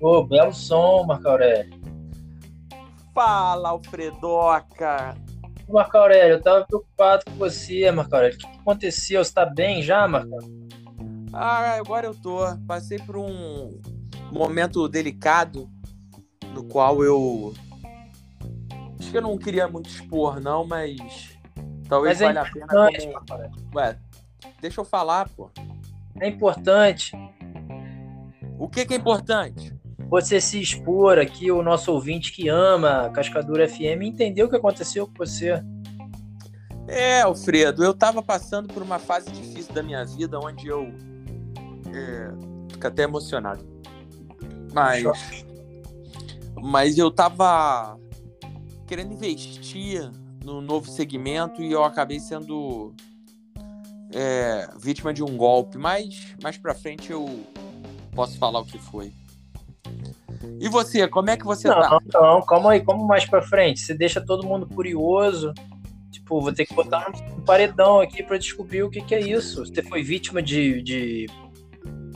Ô, oh, belo som, Marco Aurélio. Fala, Alfredoca. Marco Aurélio, eu tava preocupado com você, Marco Aurélio. O que aconteceu? Você tá bem já, Marco? Ah, agora eu tô. Passei por um momento delicado no qual eu. Acho que eu não queria muito expor, não, mas. Talvez mas valha é a pena. Como... Ué, deixa eu falar, pô. É importante. O que, que é importante? Você se expor aqui, o nosso ouvinte que ama a Cascadura FM, entender o que aconteceu com você. É, Alfredo, eu tava passando por uma fase difícil da minha vida onde eu. É, fico até emocionado. Mas. Mas eu tava querendo investir no novo segmento e eu acabei sendo é, vítima de um golpe. Mas mais pra frente eu posso falar o que foi. E você, como é que você não, tá? Não, calma aí, como mais pra frente? Você deixa todo mundo curioso. Tipo, vou ter que botar um paredão aqui para descobrir o que, que é isso. Você foi vítima de, de,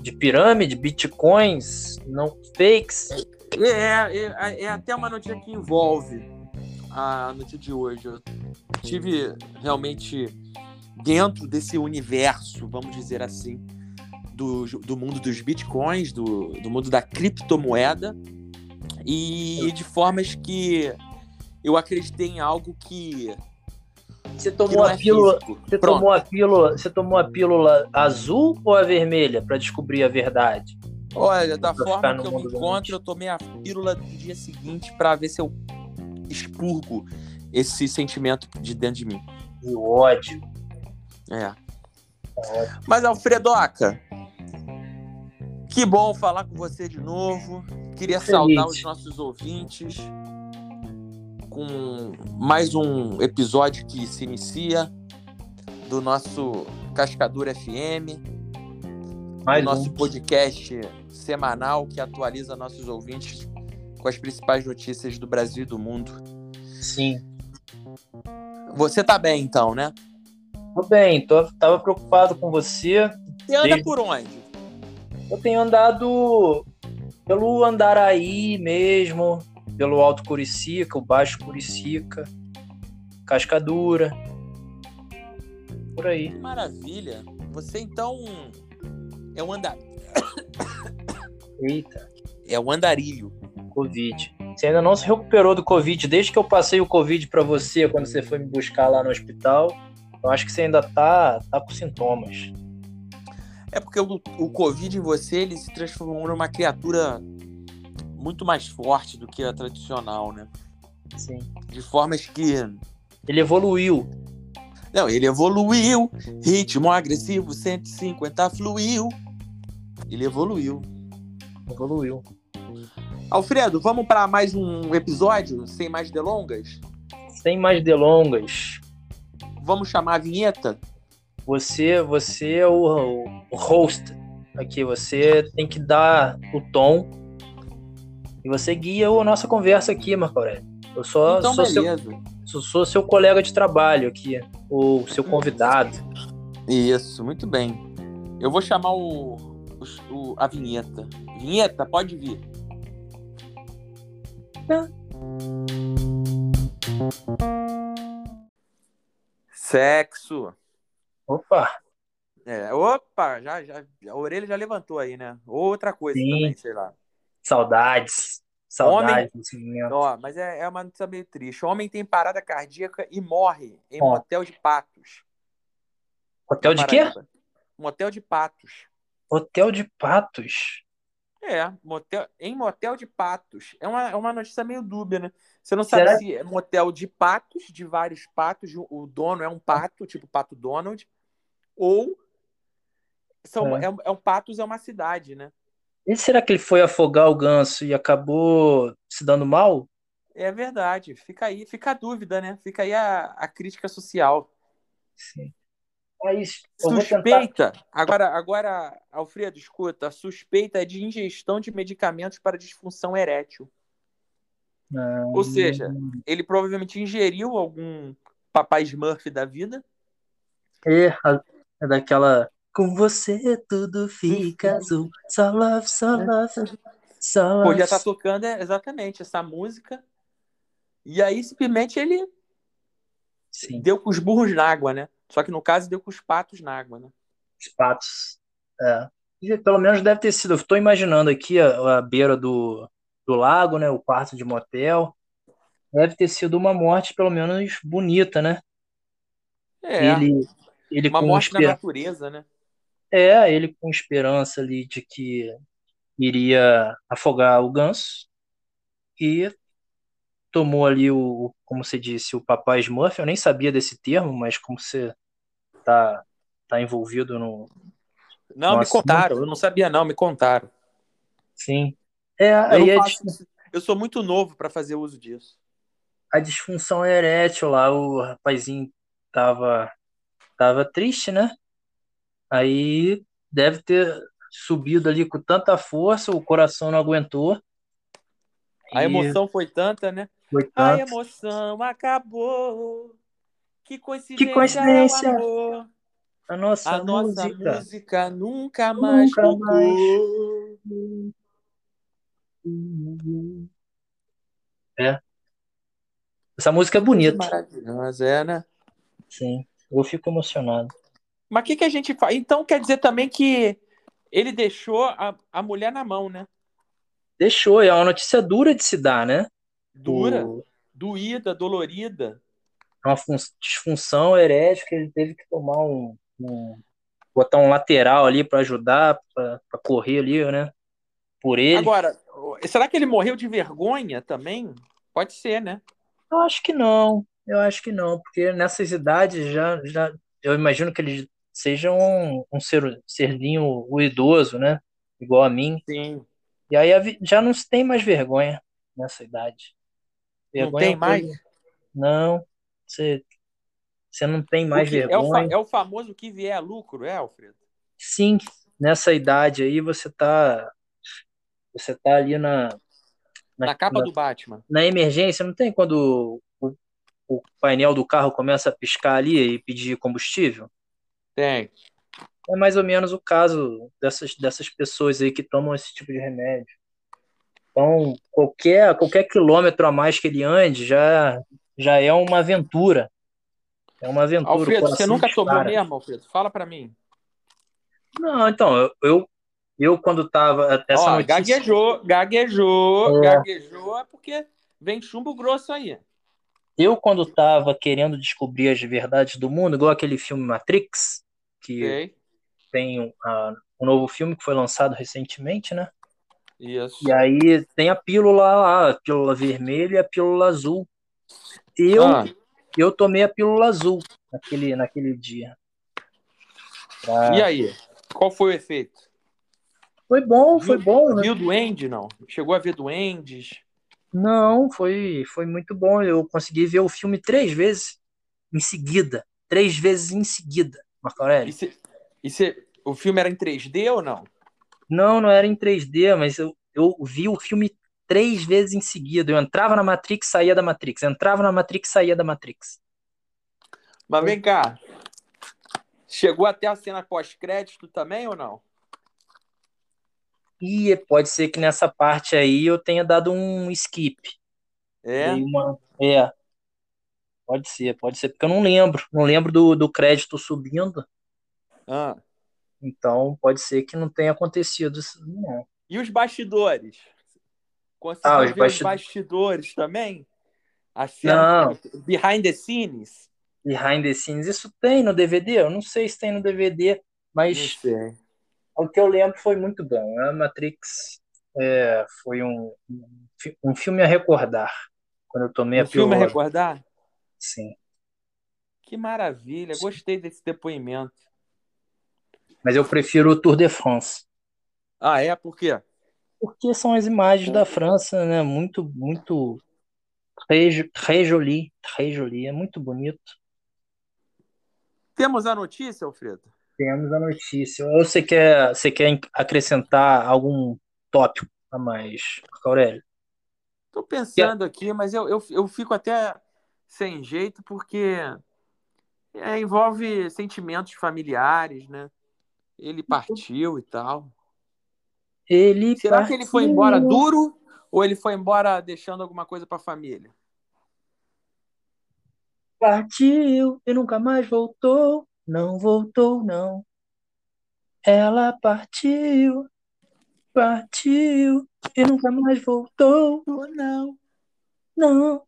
de pirâmide, bitcoins, não fakes? É, é, é até uma notícia que envolve a notícia de hoje. Eu tive realmente dentro desse universo, vamos dizer assim, do, do mundo dos bitcoins, do, do mundo da criptomoeda, e de formas que eu acreditei em algo que. Você tomou a é pílula, você tomou a pílula, você tomou a pílula azul ou a vermelha para descobrir a verdade? Olha, da forma que eu me encontro, eu tomei a pílula do dia seguinte para ver se eu expurgo esse sentimento de dentro de mim. O ódio. É. Mas, Alfredoca, que bom falar com você de novo. Queria Feliz. saudar os nossos ouvintes com mais um episódio que se inicia do nosso Cascadura FM, mais do nosso um. podcast semanal que atualiza nossos ouvintes com as principais notícias do Brasil e do mundo. Sim. Você tá bem então, né? Tô bem, tô, tava preocupado com você. E anda desde... por onde? Eu tenho andado pelo Andaraí mesmo, pelo Alto Curicica, o Baixo Curicica, Cascadura. Por aí. Maravilha. Você então é um andar. Eita. É um andarilho. Covid. Você ainda não se recuperou do Covid desde que eu passei o Covid para você quando você foi me buscar lá no hospital. Eu acho que você ainda tá, tá com sintomas. É porque o, o Covid em você ele se transformou numa criatura muito mais forte do que a tradicional, né? Sim. De formas que. Ele evoluiu. Não, ele evoluiu. Ritmo agressivo, 150 fluiu. Ele evoluiu. Evoluiu. Alfredo, vamos para mais um episódio, sem mais delongas? Sem mais delongas. Vamos chamar a vinheta? Você, você é o, o host aqui, você tem que dar o tom e você guia a nossa conversa aqui, Marco Aurélio. Eu só então, sou, seu, sou, sou seu colega de trabalho aqui, ou seu convidado. Isso, muito bem. Eu vou chamar o, o a vinheta. Vinheta, pode vir. Sexo. Opa! É, opa, já, já, a orelha já levantou aí, né? Outra coisa Sim. também, sei lá. Saudades. Saudades. Homem, ó, mas é, é uma notícia meio triste. O homem tem parada cardíaca e morre em ó. motel de patos. Hotel de quê? Motel de patos. Hotel de patos? É, motel, em motel de patos. É uma, é uma notícia meio dúbia, né? Você não sabe Será? se é motel de patos, de vários patos, o dono é um pato, tipo Pato Donald, ou são, é. É, é um patos é uma cidade, né? E será que ele foi afogar o ganso e acabou se dando mal? É verdade. Fica aí, fica a dúvida, né? Fica aí a, a crítica social. Sim. Mas suspeita. Tentar... Agora, agora, Alfredo, escuta. Suspeita de ingestão de medicamentos para disfunção erétil. Ah, Ou seja, ele provavelmente ingeriu algum Papai Smurf da vida. É, é daquela. Com você tudo fica azul. Só love, só love. Só love. Podia estar tocando é, exatamente essa música. E aí, simplesmente, ele Sim, deu com os burros na água, né? Só que no caso, deu com os patos na água, né? os patos. É. Pelo menos deve ter sido. Tô imaginando aqui a, a beira do, do lago, né? O quarto de motel. Deve ter sido uma morte, pelo menos, bonita, né? É, Ele, ele uma com morte na esper- natureza, né? É, ele com esperança ali de que iria afogar o ganso e tomou ali o, como você disse, o papai Smurf. Eu nem sabia desse termo, mas como você tá, tá envolvido no. Não, me Nossa, contaram. Eu não sabia, não. Me contaram. Sim. É, Eu, aí não a, faço isso. eu sou muito novo para fazer uso disso. a disfunção erétil lá, o rapazinho tava, tava triste, né? Aí deve ter subido ali com tanta força, o coração não aguentou. A e emoção foi tanta, né? Foi A emoção acabou. Que coincidência, Que coincidência. é o amor. A nossa A nossa música. música nunca mais Nunca tocou. mais. É. Essa música é bonita. maravilhosa, é, né? Sim. Eu fico emocionado. Mas o que, que a gente faz? Então quer dizer também que ele deixou a, a mulher na mão, né? Deixou, é uma notícia dura de se dar, né? Dura, O- doída, dolorida. é uma fun- disfunção erética, ele teve que tomar um, um- botar um lateral ali para ajudar, para correr ali, né? Por ele. Agora, será que ele morreu de vergonha também? Pode ser, né? Eu acho que não, eu acho que não, porque nessas idades já, já eu imagino que eles sejam um, um ser, serzinho o idoso, né? Igual a mim. Sim. E aí já não se tem mais vergonha nessa idade. Não Vergonha tem é coisa- mais? Não, você, você não tem mais que- é, o fa- vergonha. é o famoso que vier a lucro, é, Alfredo? Sim, nessa idade aí você tá, você tá ali na, na, Na capa na, do Batman. na emergência, não tem quando o, o painel do carro começa a piscar ali e pedir combustível? Tem. É mais ou menos o caso dessas, dessas pessoas aí que tomam esse tipo de remédio. Então, qualquer, qualquer quilômetro a mais que ele ande já, já é uma aventura. É uma aventura. Alfredo, você nunca dispara. mesmo, Alfredo? Fala pra mim. Não, então, eu, eu, eu quando tava. Essa Ó, notícia. gaguejou, gaguejou, É. gaguejou, é porque vem chumbo grosso aí. Eu, quando tava querendo descobrir as verdades do mundo, igual aquele filme Matrix, que Ok? tem um, ah, um novo filme que foi lançado recentemente, né? Isso. E aí tem a pílula lá, a pílula vermelha e a pílula azul. Eu, Ah, eu tomei a pílula azul naquele, naquele dia. Pra- e aí? Qual foi o efeito? Foi bom, foi bom, né? Viu duende, não? Chegou a ver duendes? Não, foi, foi muito bom. Eu consegui ver o filme três vezes em seguida. Três vezes em seguida, Marco E Aurélio. cê- e cê- o filme era em 3D ou não? Não, não era em 3D, mas eu, eu vi o filme três vezes em seguida. Eu entrava na Matrix, saía da Matrix. Entrava na Matrix, saía da Matrix. Mas vem cá. Chegou até a cena pós-crédito também ou não? E pode ser que nessa parte aí eu tenha dado um skip. É? Dei uma- É. Pode ser, pode ser, porque eu não lembro. Não lembro do, do crédito subindo. Ah. Então pode ser que não tenha acontecido isso. Não. E os bastidores? Conseguiu Ah, os basti- os bastidores também? A cena behind the scenes? Behind the scenes, isso tem no DVD? Eu não sei se tem no DVD, Não mas o que eu lembro foi muito bom. A Matrix é, foi um, um fi- um filme a recordar. Quando eu tomei a O filme a recordar? Sim. Que maravilha, gostei desse depoimento. Mas eu prefiro o Tour de France. Ah, é? Por quê? Porque são as imagens da França, né? Muito, muito très, très joli, très joli. É muito bonito. Temos a notícia, Alfredo? Temos a notícia. Ou você quer, você quer acrescentar algum tópico a mais, Aurélio? Tô pensando aqui, mas eu, eu, eu fico até sem jeito porque É, envolve sentimentos familiares, né? Ele partiu e tal. Ele Será partiu. que ele foi embora duro ou ele foi embora deixando alguma coisa para a família? Partiu e nunca mais voltou. Não voltou, não. Ela partiu, partiu e nunca mais voltou. Ou não? Não.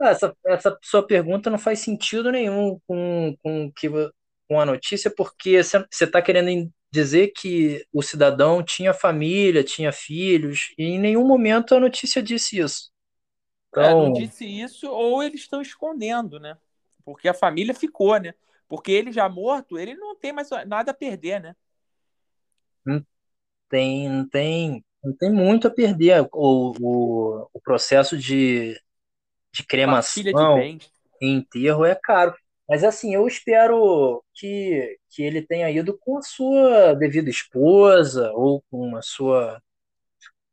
Essa, essa sua pergunta não faz sentido nenhum com, com, que, com a notícia, porque você está querendo dizer que o cidadão tinha família, tinha filhos, e em nenhum momento a notícia disse isso. É, não Então, disse isso ou eles estão escondendo, né? Porque a família ficou, né? Porque ele já morto, ele não tem mais nada a perder, né? tem, não tem, não tem muito a perder. O, o, o processo de, de de cremação bens. e enterro é caro. Mas assim, eu espero que, que ele tenha ido com a sua devida esposa, ou com a sua,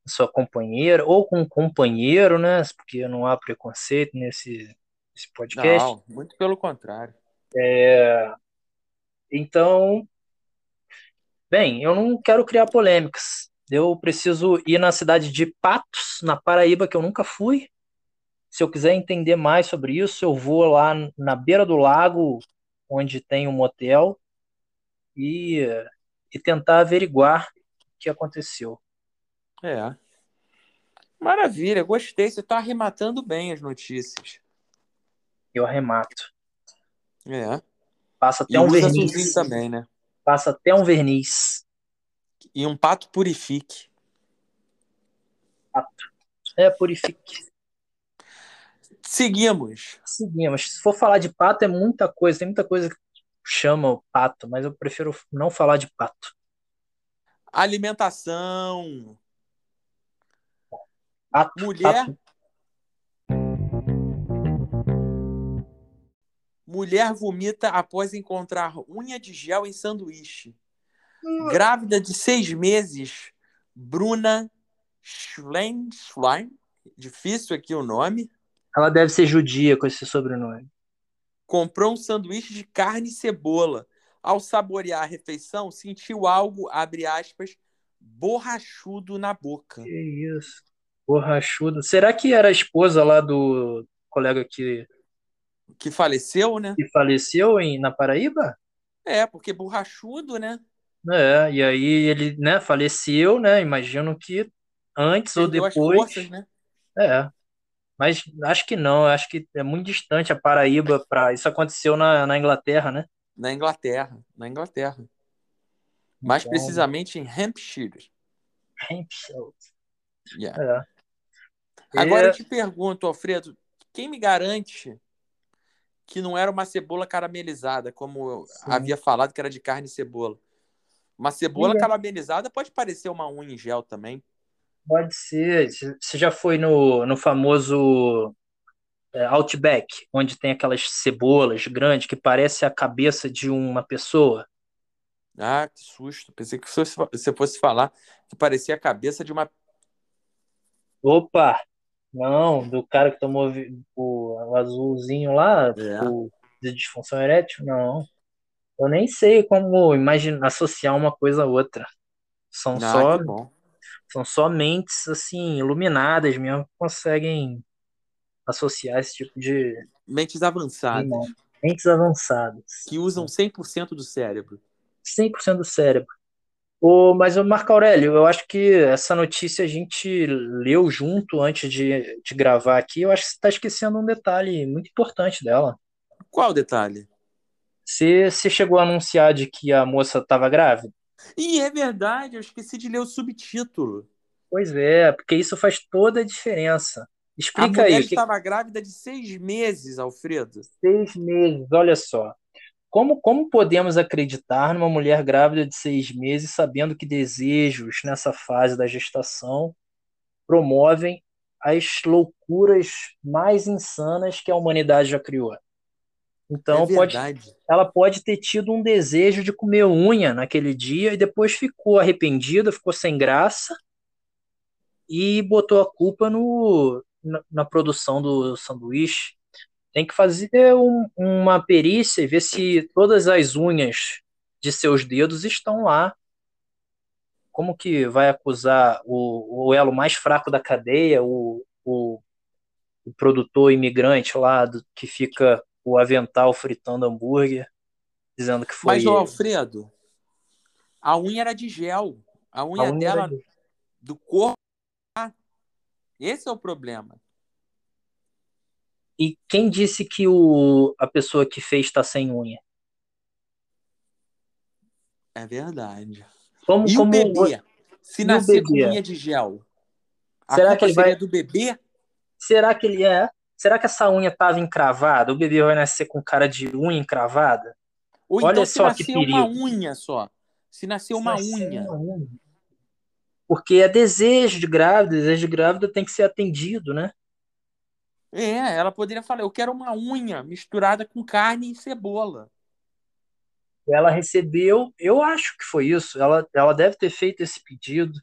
sua companheira, ou com um companheiro, né? Porque não há preconceito nesse, nesse podcast. Não, muito pelo contrário. Então, bem, eu não quero criar polêmicas. Eu preciso ir na cidade de Patos, na Paraíba, que eu nunca fui. Se eu quiser entender mais sobre isso, eu vou lá na beira do lago, onde tem um motel, e, e tentar averiguar o que aconteceu. É. Maravilha, gostei. Você está arrematando bem as notícias. Eu arremato. É. Passa até E um verniz. também, né? Passa até um verniz. E um pato purifique. É, purifique. Seguimos. Seguimos. Se for falar de pato, é muita coisa. Tem muita coisa que chama o pato, mas eu prefiro não falar de pato. Alimentação. Pato, Mulher. pato. Mulher vomita após encontrar unha de gel em sanduíche. Grávida de seis meses, Bruna Schlenschlein, difícil aqui o nome, Ela deve ser judia com esse sobrenome. comprou um sanduíche de carne e cebola. Ao saborear a refeição, sentiu algo, abre aspas, borrachudo na boca. Que isso. Borrachudo. Será que era a esposa lá do colega que, Que faleceu, né? que faleceu em, na Paraíba? É, porque borrachudo, né? É, e aí ele, né, faleceu, né? Imagino que antes ou Perdeu as depois. forças, né? É. Mas acho que não, acho que é muito distante a Paraíba para isso aconteceu na, na Inglaterra, né? Na Inglaterra. Na Inglaterra. Mais Então- precisamente em Hampshire. Hampshire. Yeah. É. Agora É, eu te pergunto, Alfredo, quem me garante que não era uma cebola caramelizada, como eu Sim. havia falado que era de carne e cebola? Uma cebola Sim, caramelizada pode parecer uma unha em gel também. Pode ser. Você já foi no, no famoso é, Outback, onde tem aquelas cebolas grandes que parece a cabeça de uma pessoa? Ah, que susto. Pensei que fosse- você fosse falar que parecia a cabeça de uma. Opa! Não, do cara que tomou o, azulzinho lá, É. o de disfunção erétil, não. Eu nem sei como imaginar, associar uma coisa a outra. São Ah, só. São só mentes assim, iluminadas mesmo que conseguem associar esse tipo de, Mentes avançadas, nome. Mentes avançadas. que usam 100% do cérebro. 100% do cérebro. O, mas o Marco Aurélio, eu acho que essa notícia a gente leu junto antes de, de gravar aqui. Eu acho que você está esquecendo um detalhe muito importante dela. Qual detalhe? Você, você chegou a anunciar de que a moça estava grávida? Ih, é verdade, eu esqueci de ler o subtítulo. Pois é, porque isso faz toda a diferença. A Explica mulher aí, o que estava grávida de seis meses, Alfredo. seis meses, olha só. Como, como podemos acreditar numa mulher grávida de seis meses sabendo que desejos nessa fase da gestação promovem as loucuras mais insanas que a humanidade já criou? Então, é pode, ela pode ter tido um desejo de comer unha naquele dia e depois ficou arrependida, ficou sem graça e botou a culpa no, na, na produção do sanduíche. tem que fazer um, uma perícia e ver se todas as unhas de seus dedos estão lá. Como que vai acusar o, o elo mais fraco da cadeia, o, o, o produtor imigrante lá do, que fica o avental fritando hambúrguer, dizendo que foi. Mas, ô, Alfredo, a unha era de gel. A unha, a unha dela, de... do corpo. Esse é o problema. E quem disse que o, a pessoa que fez está sem unha? É verdade. Como, e como... o bebê? Se nascer com unha de gel, a Será que ele vai do bebê? Será que ele é? Será que essa unha estava encravada? O bebê vai nascer com cara de unha encravada? Ou Olha então só se que nascer uma unha só. Se nascer uma Se nascer unha. uma unha. Porque é desejo de grávida, desejo de grávida tem que ser atendido, né? É, ela poderia falar, eu quero uma unha misturada com carne e cebola. Ela recebeu, eu acho que foi isso. Ela, ela deve ter feito esse pedido.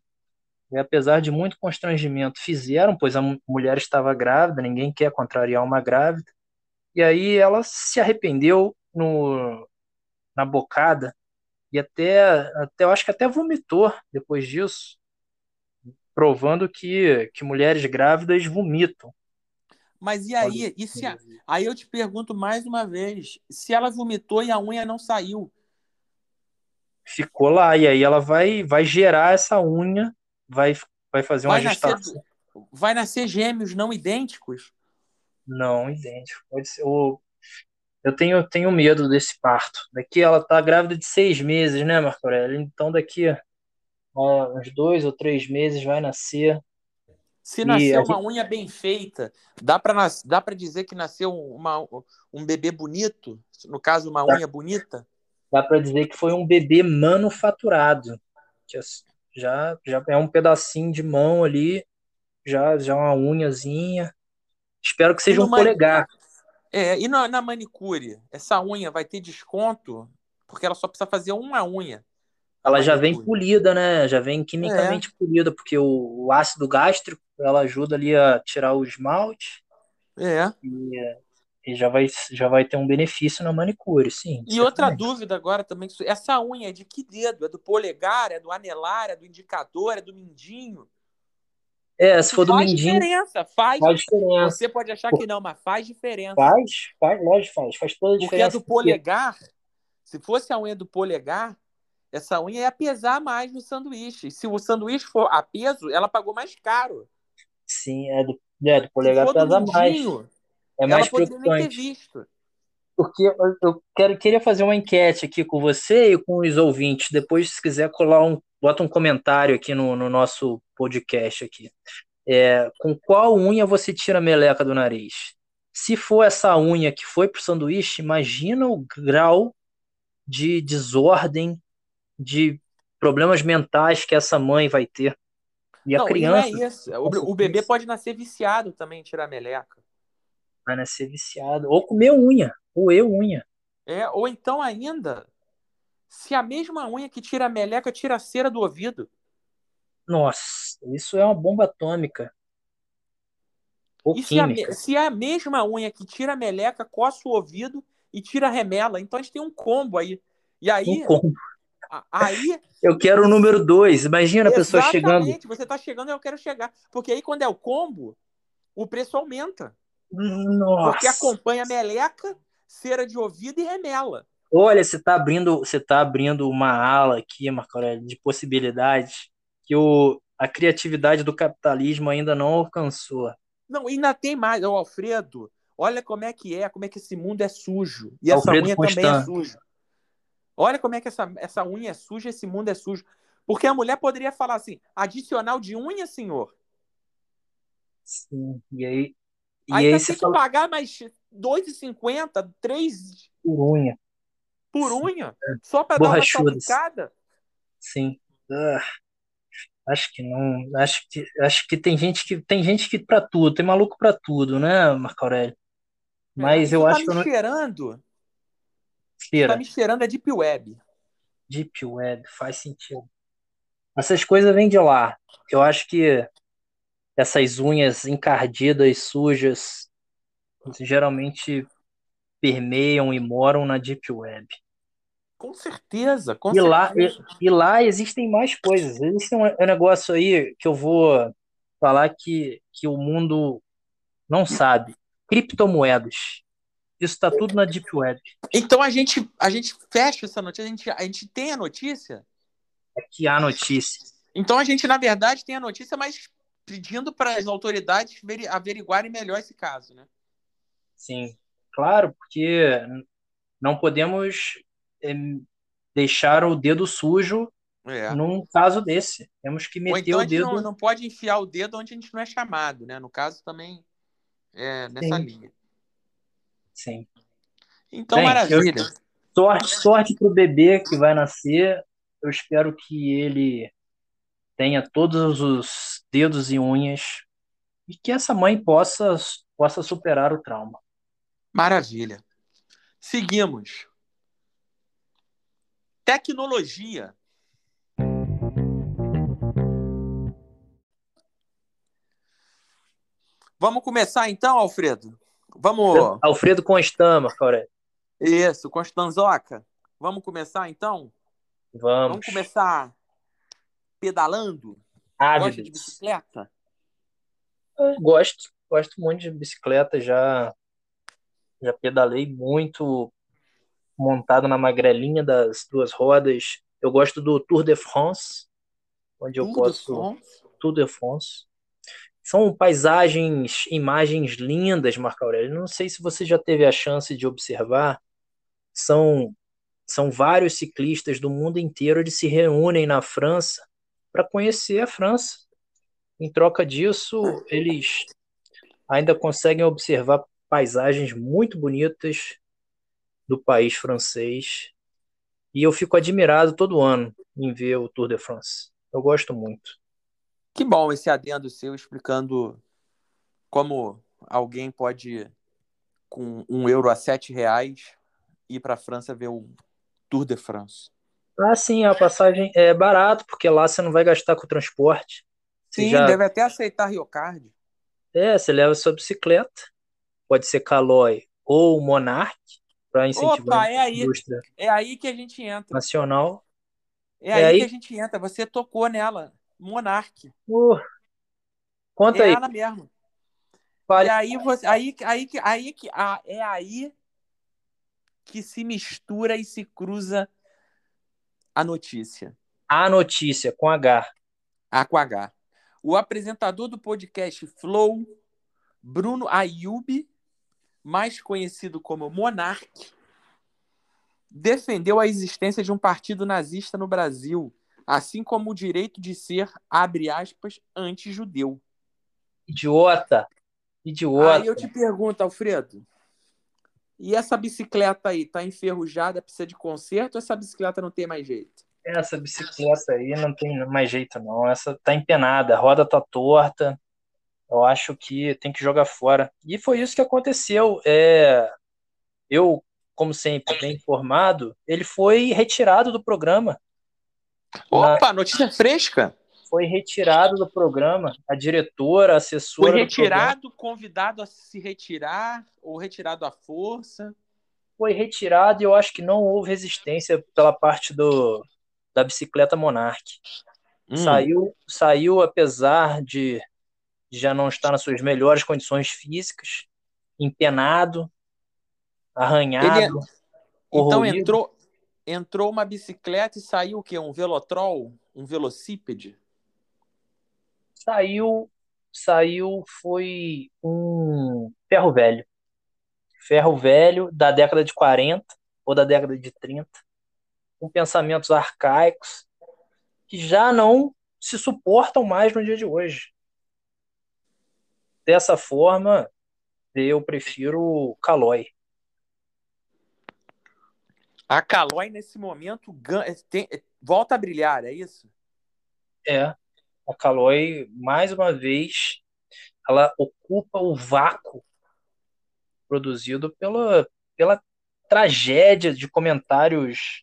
E apesar de muito constrangimento, fizeram, pois a mu- mulher estava grávida, ninguém quer contrariar uma grávida. E aí ela se arrependeu no, na bocada e até, até eu acho que até vomitou depois disso, provando que, que mulheres grávidas vomitam. Mas e aí? E se a- Aí eu te pergunto mais uma vez, se ela vomitou e a unha não saiu, Ficou lá, e aí ela vai, vai gerar essa unha, vai, vai fazer uma nascer, gestação. vai nascer gêmeos não idênticos? Não, idêntico. Pode ser. o- Eu tenho, tenho medo desse parto. Daqui ela tá grávida de seis meses, né, Marco Aurélio? Então daqui a uns dois ou três meses vai nascer. Se nascer uma unha bem feita, dá para dá para dizer que nasceu uma, um bebê bonito? No caso, uma Tá. unha bonita? Dá para dizer que foi um bebê manufaturado. Já, já é um pedacinho de mão ali, já, já uma unhazinha. Espero que seja um polegar. É, e na, na manicure, essa unha vai ter desconto? Porque ela só precisa fazer uma unha. Ela já vem polida, né? Já vem quimicamente polida, porque o, o ácido gástrico ela ajuda ali a tirar o esmalte É. e, e já, vai, já vai ter um benefício na manicure, sim. E outra dúvida agora também, essa unha é de que dedo? É do polegar, é do anelar, é do indicador, é do mindinho? É, se for do faz mindinho, diferença, faz. faz diferença. Você pode achar que não, mas faz diferença. Faz, faz, lógico, faz. Faz toda a Porque a diferença. do polegar, se fosse a unha do polegar, essa unha ia pesar mais no sanduíche. Se o sanduíche for a peso, ela pagou mais caro. Sim, é do, é, do polegar pesa mais. É mais ela poderia nem ter preocupante. visto. Porque eu, eu quero, queria fazer uma enquete aqui com você e com os ouvintes. Depois, se quiser colar um, bota um comentário aqui no, no nosso podcast aqui. É, com qual unha você tira a meleca do nariz? Se for essa unha que foi pro sanduíche, imagina o grau de desordem, de problemas mentais que essa mãe vai ter. E a não, criança e não é isso. O, o bebê pode nascer viciado também em tirar meleca. Vai nascer viciado. Ou comer unha, ou eu unha. É, ou então ainda, se a mesma unha que tira a meleca tira a cera do ouvido. Nossa, isso é uma bomba atômica. Ou E se a, se a mesma unha que tira a meleca coça o ouvido e tira a remela. Então a gente tem um combo aí. E aí, Um combo. aí Eu quero o número dois. Imagina a pessoa chegando. exatamente, você tá chegando, eu quero chegar. Porque aí quando é o combo, o preço aumenta. Porque Nossa. acompanha meleca, cera de ouvido e remela. Olha, você está abrindo, você tá abrindo uma ala aqui, Marco Aurélio, de possibilidades que o, a criatividade do capitalismo ainda não alcançou. Não, ainda tem mais, o Alfredo. Olha como é que é, como é que esse mundo é sujo. E essa Alfredo unha também é Constant. suja. Olha como é que essa, essa unha é suja, esse mundo é sujo. Porque a mulher poderia falar assim: adicional de unha, senhor. Sim, e aí, e Aí aí você ter que fala pagar mais R$ 2,50, 3 por unha. por Sim. unha, só para dar uma salpicada. Sim. Ah, acho que não. Acho que, acho que tem gente que tem gente que para tudo, tem maluco para tudo, né, Marco Aurélio? Mas É, eu isso acho tá que eu me não. cheirando. Tira. Tá me cheirando é Deep Web. Deep Web, faz sentido. Essas coisas vêm de lá. Eu acho que essas unhas encardidas, sujas, geralmente permeiam e moram na Deep Web. Com certeza, com e certeza. Lá, e, e, lá existem mais coisas. Existe um, um negócio aí que eu vou falar que, que o mundo não sabe. Criptomoedas. Isso está tudo na Deep Web. Então a gente, a gente fecha essa notícia, a gente, a gente tem a notícia? Aqui há notícia. Então a gente, na verdade, tem a notícia, mas pedindo para as autoridades averiguarem melhor esse caso, né? Sim, claro, porque não podemos é, deixar o dedo sujo é. num caso desse. Temos que meter então o dedo. Não, não pode enfiar o dedo onde a gente não é chamado, né? No caso também é nessa Sim. linha. Sim. Então, Bem, maravilha. Eu, sorte, sorte para o bebê que vai nascer. Eu espero que ele tenha todos os dedos e unhas e que essa mãe possa, possa superar o trauma. Maravilha. Seguimos. Tecnologia. Vamos começar então, Alfredo? Vamos. Alfredo Constama, Aurélio. Isso, Constanzoca. Vamos começar então? Vamos. Vamos começar pedalando? Ávidos. Gosta de bicicleta? Eu gosto, gosto muito de bicicleta, já já pedalei muito montado na magrelinha das duas rodas. Eu gosto do Tour de France, onde Tour eu posso de France? Tour de France. São paisagens, imagens lindas, Marco Aurélio. Não sei se você já teve a chance de observar. São são vários ciclistas do mundo inteiro que se reúnem na França para conhecer a França. Em troca disso, eles ainda conseguem observar paisagens muito bonitas do país francês. E eu fico admirado todo ano em ver o Tour de France. Eu gosto muito. Que bom esse adendo seu explicando como alguém pode, com um euro a sete reais, ir para a França ver o Tour de France. Ah, sim, a passagem é barato, porque lá você não vai gastar com transporte. Você sim, já... deve até aceitar Rio Card. É, você leva sua bicicleta, pode ser Caloi ou Monarch, para incentivar Opa, é a indústria é aí que a gente entra. nacional. É, é aí, aí, que a gente entra, você tocou nela, Monarch. Uh, conta é aí. ela mesmo. Fale. E aí, você, aí, aí, aí, aí, é aí que se mistura e se cruza a notícia. A notícia, com H. A com H. O apresentador do podcast Flow, Bruno Ayub, mais conhecido como Monark, defendeu a existência de um partido nazista no Brasil, assim como o direito de ser, abre aspas, anti-judeu. Idiota! Idiota! Aí eu te pergunto, Alfredo, e essa bicicleta aí, tá enferrujada, precisa de conserto ou essa bicicleta não tem mais jeito? Essa bicicleta aí não tem mais jeito, não. Essa tá empenada, a roda tá torta. Eu acho que tem que jogar fora. E foi isso que aconteceu. É... Eu, como sempre, bem informado, ele foi retirado do programa. Opa, Na... notícia fresca! Foi retirado do programa. A diretora, a assessora. Foi retirado, convidado a se retirar, ou retirado à força? Foi retirado e eu acho que não houve resistência pela parte do, da bicicleta Monarch. Hum. Saiu, saiu apesar de, já não estar nas suas melhores condições físicas, empenado, arranhado. Ele... É- então entrou, entrou uma bicicleta e saiu o quê? Um velotrol? Um velocípede? Saiu, saiu, foi um ferro velho. Ferro velho da década de 40 ou da década de 30 com pensamentos arcaicos que já não se suportam mais no dia de hoje. Dessa forma, eu prefiro Calói. A Calói, nesse momento, tem... volta a brilhar, é isso? É. A Calói, mais uma vez, ela ocupa o vácuo produzido pela, pela tragédia de comentários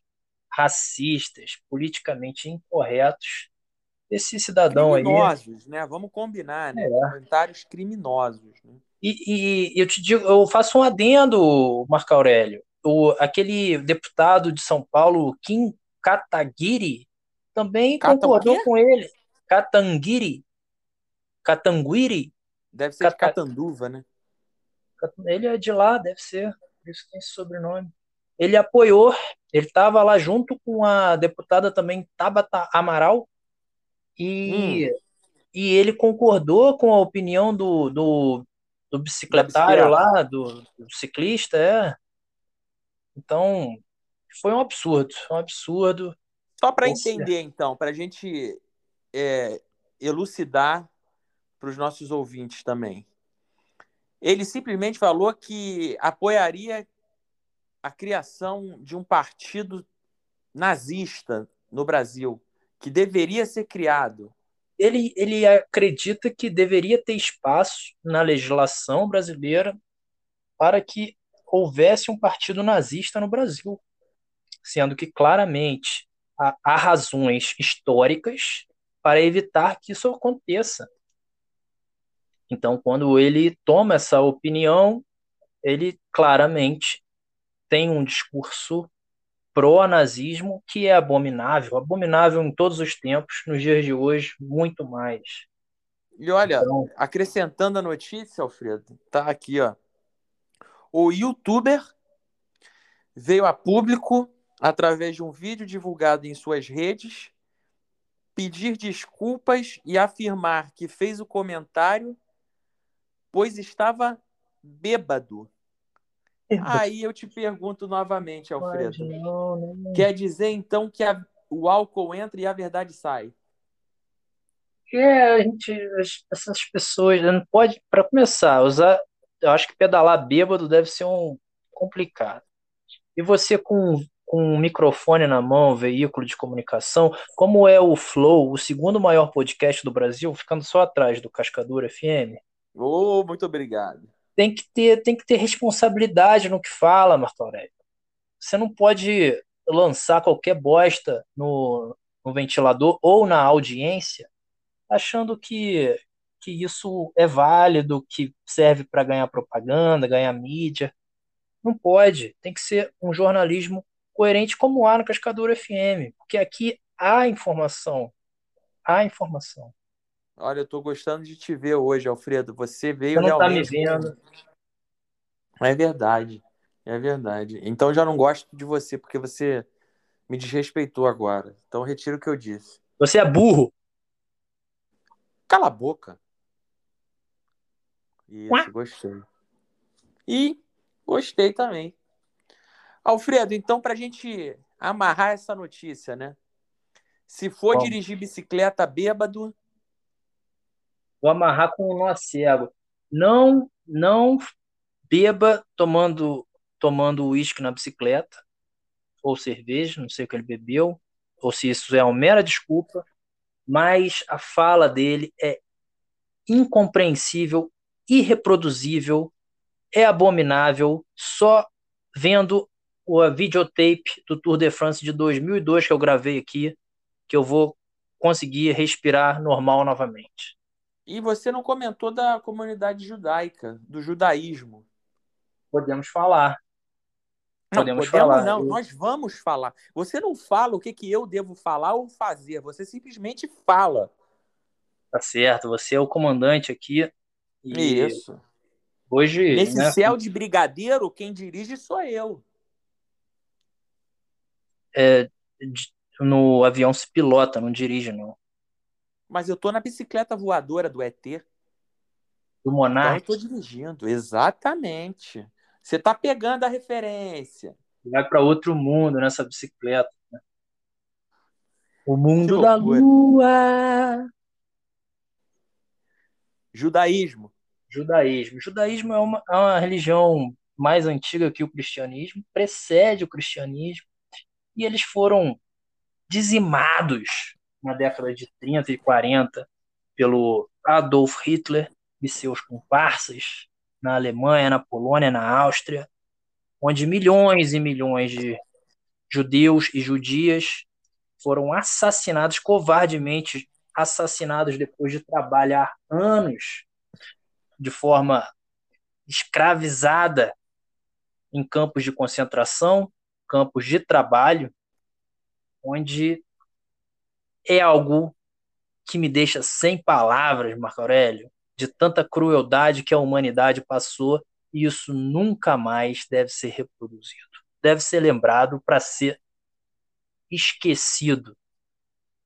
racistas, politicamente incorretos desse cidadão criminosos, aí. né? Vamos combinar, né? É. Comentários criminosos. Né? E, e, eu te digo, eu faço um adendo, Marco Aurélio. O, aquele deputado de São Paulo, Kim Kataguiri, também Cata concordou com ele. Katanguiri. Katanguiri. Deve ser Catanduva, né? Ele é de lá, deve ser. Por isso tem esse sobrenome. Ele apoiou, ele estava lá junto com a deputada também Tabata Amaral e, e ele concordou com a opinião do, do, do bicicletário lá, do, do ciclista, é. Então, foi um absurdo, um absurdo. Só para entender, então, para a gente é, elucidar para os nossos ouvintes também. Ele simplesmente falou que apoiaria a criação de um partido nazista no Brasil, que deveria ser criado. Ele, ele acredita que deveria ter espaço na legislação brasileira para que houvesse um partido nazista no Brasil, sendo que claramente há, há razões históricas para evitar que isso aconteça. Então, quando ele toma essa opinião, ele claramente tem um discurso pró-nazismo que é abominável, abominável em todos os tempos, nos dias de hoje, muito mais. E olha, Então, acrescentando a notícia, Alfredo, tá aqui, ó. O youtuber veio a público, através de um vídeo divulgado em suas redes, pedir desculpas e afirmar que fez o comentário pois estava bêbado. Aí eu te pergunto novamente, Alfredo. não, não. Quer dizer então que a- o álcool entra e a verdade sai? É, a gente, as- essas pessoas, né, não pode, para começar, usar, eu acho que pedalar bêbado deve ser um complicado. E você com, com um microfone na mão, veículo de comunicação, como é o Flow, o segundo maior podcast do Brasil, ficando só atrás do Cascadura FM, Oh, muito obrigado. tem que ter, tem que ter responsabilidade no que fala, Marco Aurélio. Você não pode lançar qualquer bosta no, no ventilador ou na audiência achando que, que isso é válido, que serve para ganhar propaganda, ganhar mídia. Não pode. Tem que ser um jornalismo coerente como há no Cascadura FM, porque aqui há informação. Há informação. Olha, eu tô gostando de te ver hoje, Alfredo. Você veio Você não está me realmente. vendo. É verdade. É verdade. Então já não gosto de você, porque você me desrespeitou agora. Então retiro o que eu disse. Você é burro. Cala a boca. Isso, gostei. E gostei também. Alfredo, então, para a gente amarrar essa notícia, né? Se for Bom. dirigir bicicleta bêbado, Vou amarrar com o nó cego. Não, não beba tomando tomando uísque na bicicleta ou cerveja, não sei o que ele bebeu, ou se isso é uma mera desculpa, mas a fala dele é incompreensível, irreproduzível, é abominável, só vendo a videotape do Tour de France de 2002 que eu gravei aqui, que eu vou conseguir respirar normal novamente. e você não comentou da comunidade judaica, do judaísmo. Podemos falar. Não, Podemos podemos falar. não, Eu- nós vamos falar. Você não fala o que, que eu devo falar ou fazer, você simplesmente fala. Tá certo, você é o comandante aqui. E Isso. hoje, Nesse né, céu de brigadeiro, quem dirige sou eu. De- no avião se pilota, não dirige, não. Mas eu tô na bicicleta voadora do ET. Do Então eu tô dirigindo. Exatamente. Você tá pegando a referência. vai para outro mundo nessa bicicleta. né? O mundo da lua. Judaísmo. Judaísmo. Judaísmo é uma, é uma religião mais antiga que o cristianismo, precede o cristianismo, e eles foram dizimados na década de 30 e 40 pelo Adolf Hitler e seus comparsas na Alemanha, na Polônia, na Áustria, onde milhões e milhões de judeus e judias foram assassinados covardemente, assassinados depois de trabalhar anos de forma escravizada em campos de concentração, campos de trabalho, onde é algo que me deixa sem palavras, Marco Aurélio, de tanta crueldade que a humanidade passou, e isso nunca mais deve ser reproduzido. Deve ser lembrado para ser esquecido.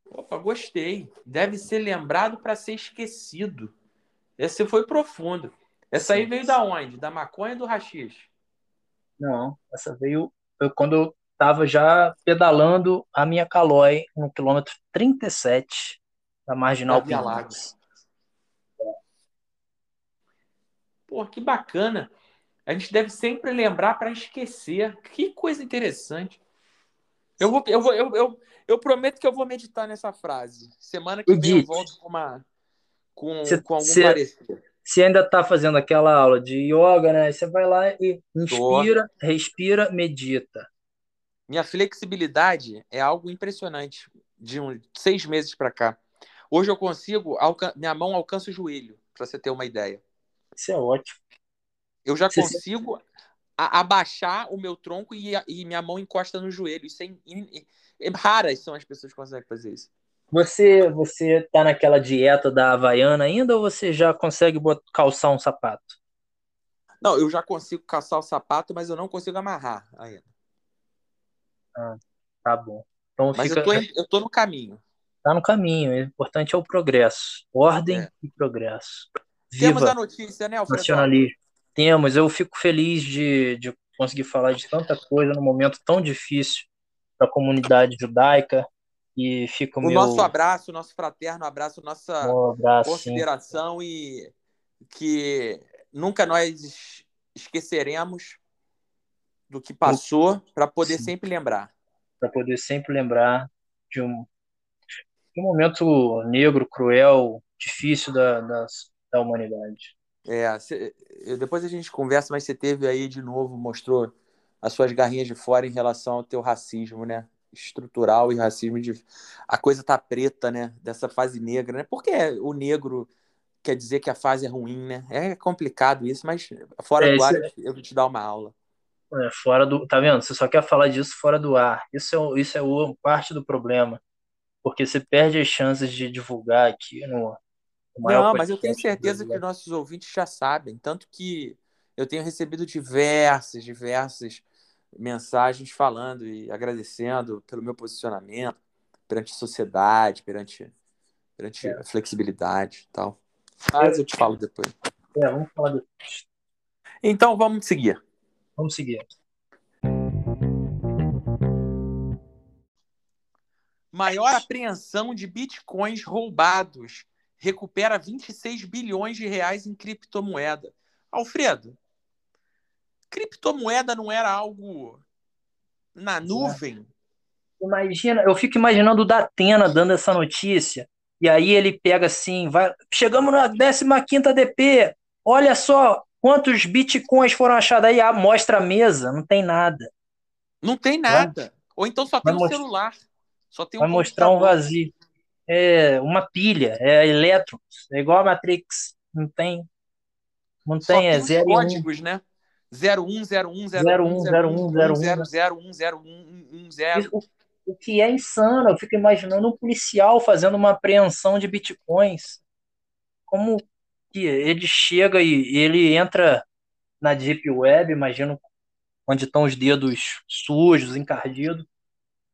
Opa, gostei. Deve ser lembrado para ser esquecido. Esse foi profundo. Essa aí veio da onde? Da maconha ou do rachixe? Não, essa veio quando eu estava já pedalando a minha Calói no quilômetro 37 da Marginal Via Lagos. Pô, que bacana. A gente deve sempre lembrar para esquecer. Que coisa interessante. Eu, vou, eu, vou, eu, eu, eu prometo que eu vou meditar nessa frase. Semana que vem eu volto com, uma, com, cê, com algum cê, parecer. Você ainda está fazendo aquela aula de yoga, né? Você vai lá e inspira, Tô. respira, medita. Minha flexibilidade é algo impressionante de uns seis meses para cá. Hoje eu consigo, minha mão alcança o joelho, para você ter uma ideia. Isso é ótimo. Eu já você consigo abaixar o meu tronco e, e, minha mão encosta no joelho. Isso é, in, é, raras são as pessoas que conseguem fazer isso. Você você tá naquela dieta da Havaiana ainda ou você já consegue botar, calçar um sapato? Não, eu já consigo calçar o sapato, mas eu não consigo amarrar ainda. Ah, tá bom. Então mas fica... eu, tô, eu tô no caminho. Tá no caminho. O importante é o progresso. Ordem é. e progresso. Viva Temos a notícia, né, Alfredo? Nacionalismo. Temos. Eu fico feliz de, de conseguir falar de tanta coisa num momento tão difícil para a comunidade judaica. E fica o, o meu... nosso abraço, nosso fraterno abraço, nossa um abraço, consideração sim. e que nunca nós esqueceremos do que passou para poder sim. sempre lembrar. Para poder sempre lembrar de um, de um momento negro, cruel, difícil da, da, da humanidade. É, cê, depois a gente conversa, mas você teve aí de novo, mostrou as suas garrinhas de fora em relação ao teu racismo, né? Estrutural e racismo de. A coisa tá preta, né? Dessa fase negra, né? Porque o negro quer dizer que a fase é ruim, né? É complicado isso, mas fora é, do ar é... eu vou te dar uma aula. É, fora do. Tá vendo? Você só quer falar disso fora do ar. Isso é, isso é parte do problema. Porque você perde as chances de divulgar aqui no. Não, mas eu tenho certeza que nossos ouvintes já sabem. Tanto que eu tenho recebido diversas, diversas mensagens falando e agradecendo pelo meu posicionamento perante a sociedade, perante, perante é. a flexibilidade e tal. Mas eu te falo depois. É, vamos falar depois. Então vamos seguir. Vamos seguir. Maior apreensão de bitcoins roubados. Recupera 26 bilhões de reais em criptomoeda. Alfredo, criptomoeda não era algo na nuvem? Imagina, eu fico imaginando o Datena dando essa notícia. E aí ele pega assim, vai, chegamos na 15ª DP. Olha só, Quantos bitcoins foram achados aí? Ah, mostra a mesa, não tem nada. Não tem nada. Vai, Ou então só tem um mostrar, celular. Só tem um vai mostrar um vazio. É uma pilha, é elétrons, é igual a Matrix. Não tem. Não só tem, é zero códigos, né? 01010101010101 O que é insano, eu fico imaginando um policial fazendo uma apreensão de bitcoins. Como que ele chega e ele entra na Deep Web, imagino onde estão os dedos sujos, encardidos.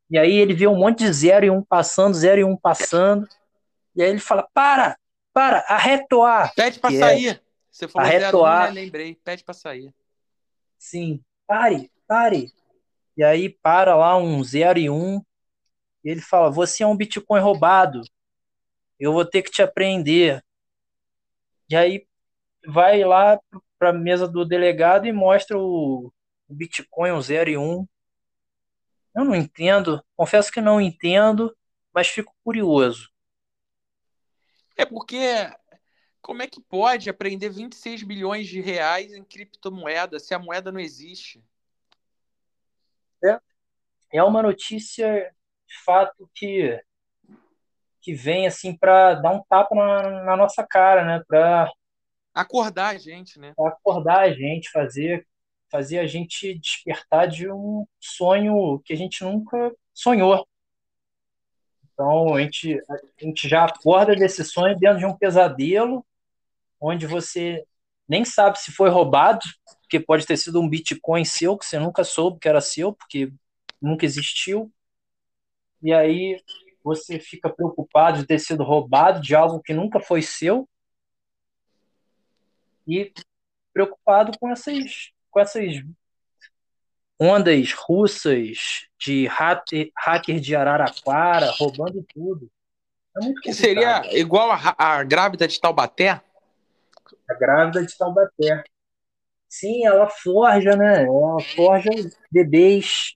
E aí ele vê um monte de zero e um passando, zero e um passando. E aí ele fala: para, para, arretoar. Pede para é sair. É, Você falou arretoar. Zero, né? lembrei. Pede para sair. Sim, pare, pare. E aí para lá um zero e um. E ele fala: você é um Bitcoin roubado. Eu vou ter que te apreender. E aí vai lá para a mesa do delegado e mostra o Bitcoin, o 0 e 1. Um. Eu não entendo, confesso que não entendo, mas fico curioso. É porque como é que pode aprender 26 bilhões de reais em criptomoeda se a moeda não existe? É, é uma notícia de fato que que vem assim para dar um tapa na, na, nossa cara, né? Para Acordar a gente, né? Acordar a gente, fazer, fazer a gente despertar de um sonho que a gente nunca sonhou. Então, a gente, a gente já acorda desse sonho dentro de um pesadelo, onde você nem sabe se foi roubado, porque pode ter sido um Bitcoin seu, que você nunca soube que era seu, porque nunca existiu. E aí você fica preocupado de ter sido roubado de algo que nunca foi seu. E preocupado com essas, com essas ondas russas de hacker, hacker de Araraquara roubando tudo. É que seria igual a, a grávida de Taubaté? A grávida de Taubaté. Sim, ela forja, né? Ela forja bebês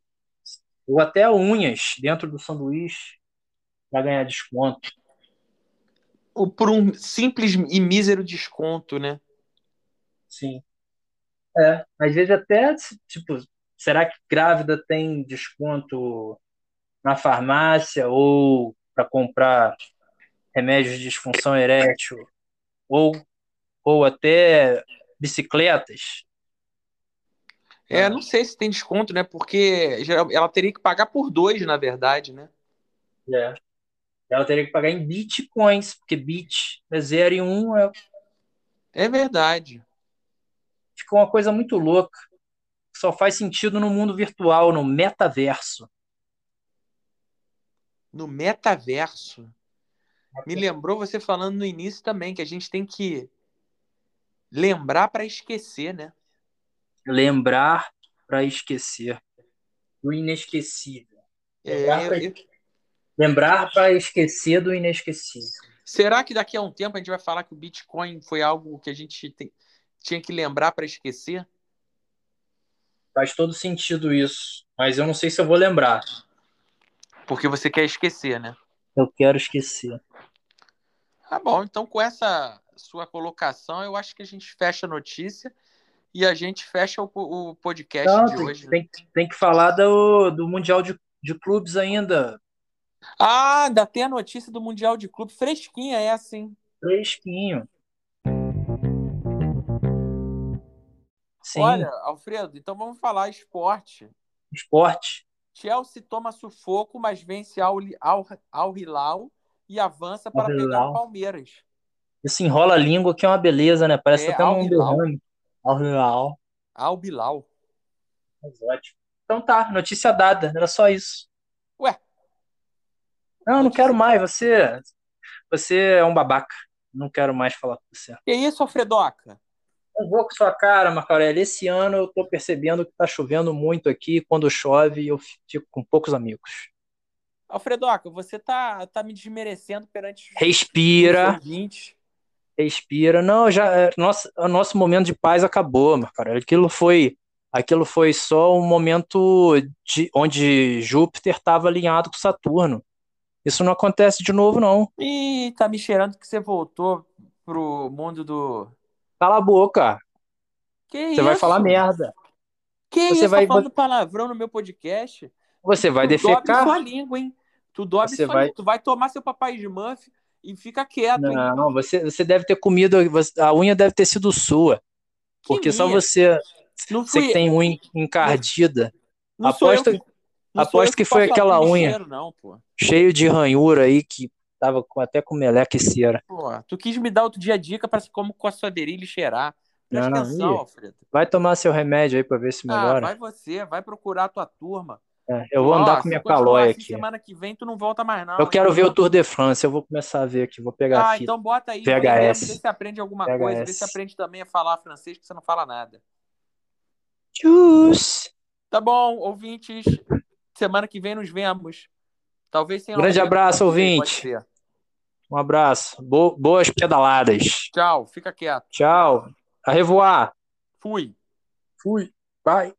ou até unhas dentro do sanduíche para ganhar desconto. Ou por um simples e mísero desconto, né? Sim. É, às vezes até, tipo, será que grávida tem desconto na farmácia ou para comprar remédios de disfunção erétil ou, ou até bicicletas? É, não sei se tem desconto, né? Porque ela teria que pagar por dois, na verdade, né? É. Ela teria que pagar em bitcoins, porque bit é zero e um é. É verdade. Ficou uma coisa muito louca. Só faz sentido no mundo virtual, no metaverso. No metaverso? Me lembrou você falando no início também que a gente tem que lembrar para esquecer, né? Lembrar para esquecer. O inesquecível. Lembrar para esquecer do inesquecível. Será que daqui a um tempo a gente vai falar que o Bitcoin foi algo que a gente tem, tinha que lembrar para esquecer? Faz todo sentido isso, mas eu não sei se eu vou lembrar. Porque você quer esquecer, né? Eu quero esquecer. Tá bom, então com essa sua colocação, eu acho que a gente fecha a notícia e a gente fecha o, o podcast não, de tem, hoje. Tem, tem, que falar do, do Mundial de, de Clubes ainda. Ah, ainda tem a notícia do Mundial de Clubes. Fresquinha é assim. Fresquinho. Sim. Olha, Alfredo, então vamos falar esporte. Esporte. Chelsea toma sufoco, mas vence ao, ao, ao Hilal e avança para pegar o Palmeiras. Isso enrola a língua que é uma beleza, né? Parece é, até um derrame. Bilal. Mas ótimo. Então tá, notícia dada, era só isso. Ué? Não, não quero mais, você você é um babaca. Não quero mais falar com você. Que isso, Alfredoca? Não vou com sua cara, Marcarelli. Esse ano eu tô percebendo que tá chovendo muito aqui. Quando chove, eu fico com poucos amigos. Alfredoca, você tá, tá me desmerecendo perante os Respira. ouvintes. Respira. Não, já é, nosso, o nosso momento de paz acabou, Marcarelli. Aquilo foi aquilo foi só um momento de, onde Júpiter estava alinhado com Saturno. Isso não acontece de novo, não. Ih, tá me cheirando que você voltou pro mundo do Cala a boca. Que você isso? vai falar merda. Que você isso? Vai... Tá falando palavrão no meu podcast? Você vai tu defecar? sua língua, hein? Tu dobre você sua vai... língua. Tu vai tomar seu papai de Muff e fica quieto, não? Não, você, você deve ter comido... A unha deve ter sido sua. Que porque minha? só você... Não você que tem unha encardida. Não aposto, que, aposto que, que foi aquela unha cheiro, não, cheio de ranhura aí que tava com, até com meleca e cera. Pô, tu quis me dar outro dia dica para como com a sua berilha cheirar. Presta não, atenção, não, Alfredo. Vai tomar seu remédio aí para ver se ah, melhora. Ah, vai você, vai procurar a tua turma. É, eu vou andar com minha calóia assim, aqui. Semana que vem tu não volta mais não. Eu quero ver o Tour de France, eu vou começar a ver aqui, vou pegar Ah, aqui. então bota aí, VHS. Vê se aprende alguma VHS. coisa, vê se aprende também a falar francês, que você não fala nada. Tchus. Tá bom, ouvintes. Semana que vem nos vemos. Talvez tenha Grande abraço, ouvinte. Um abraço. Bo boas pedaladas. Tchau, fica quieto. Tchau. A revoar. Fui. Fui. Bye.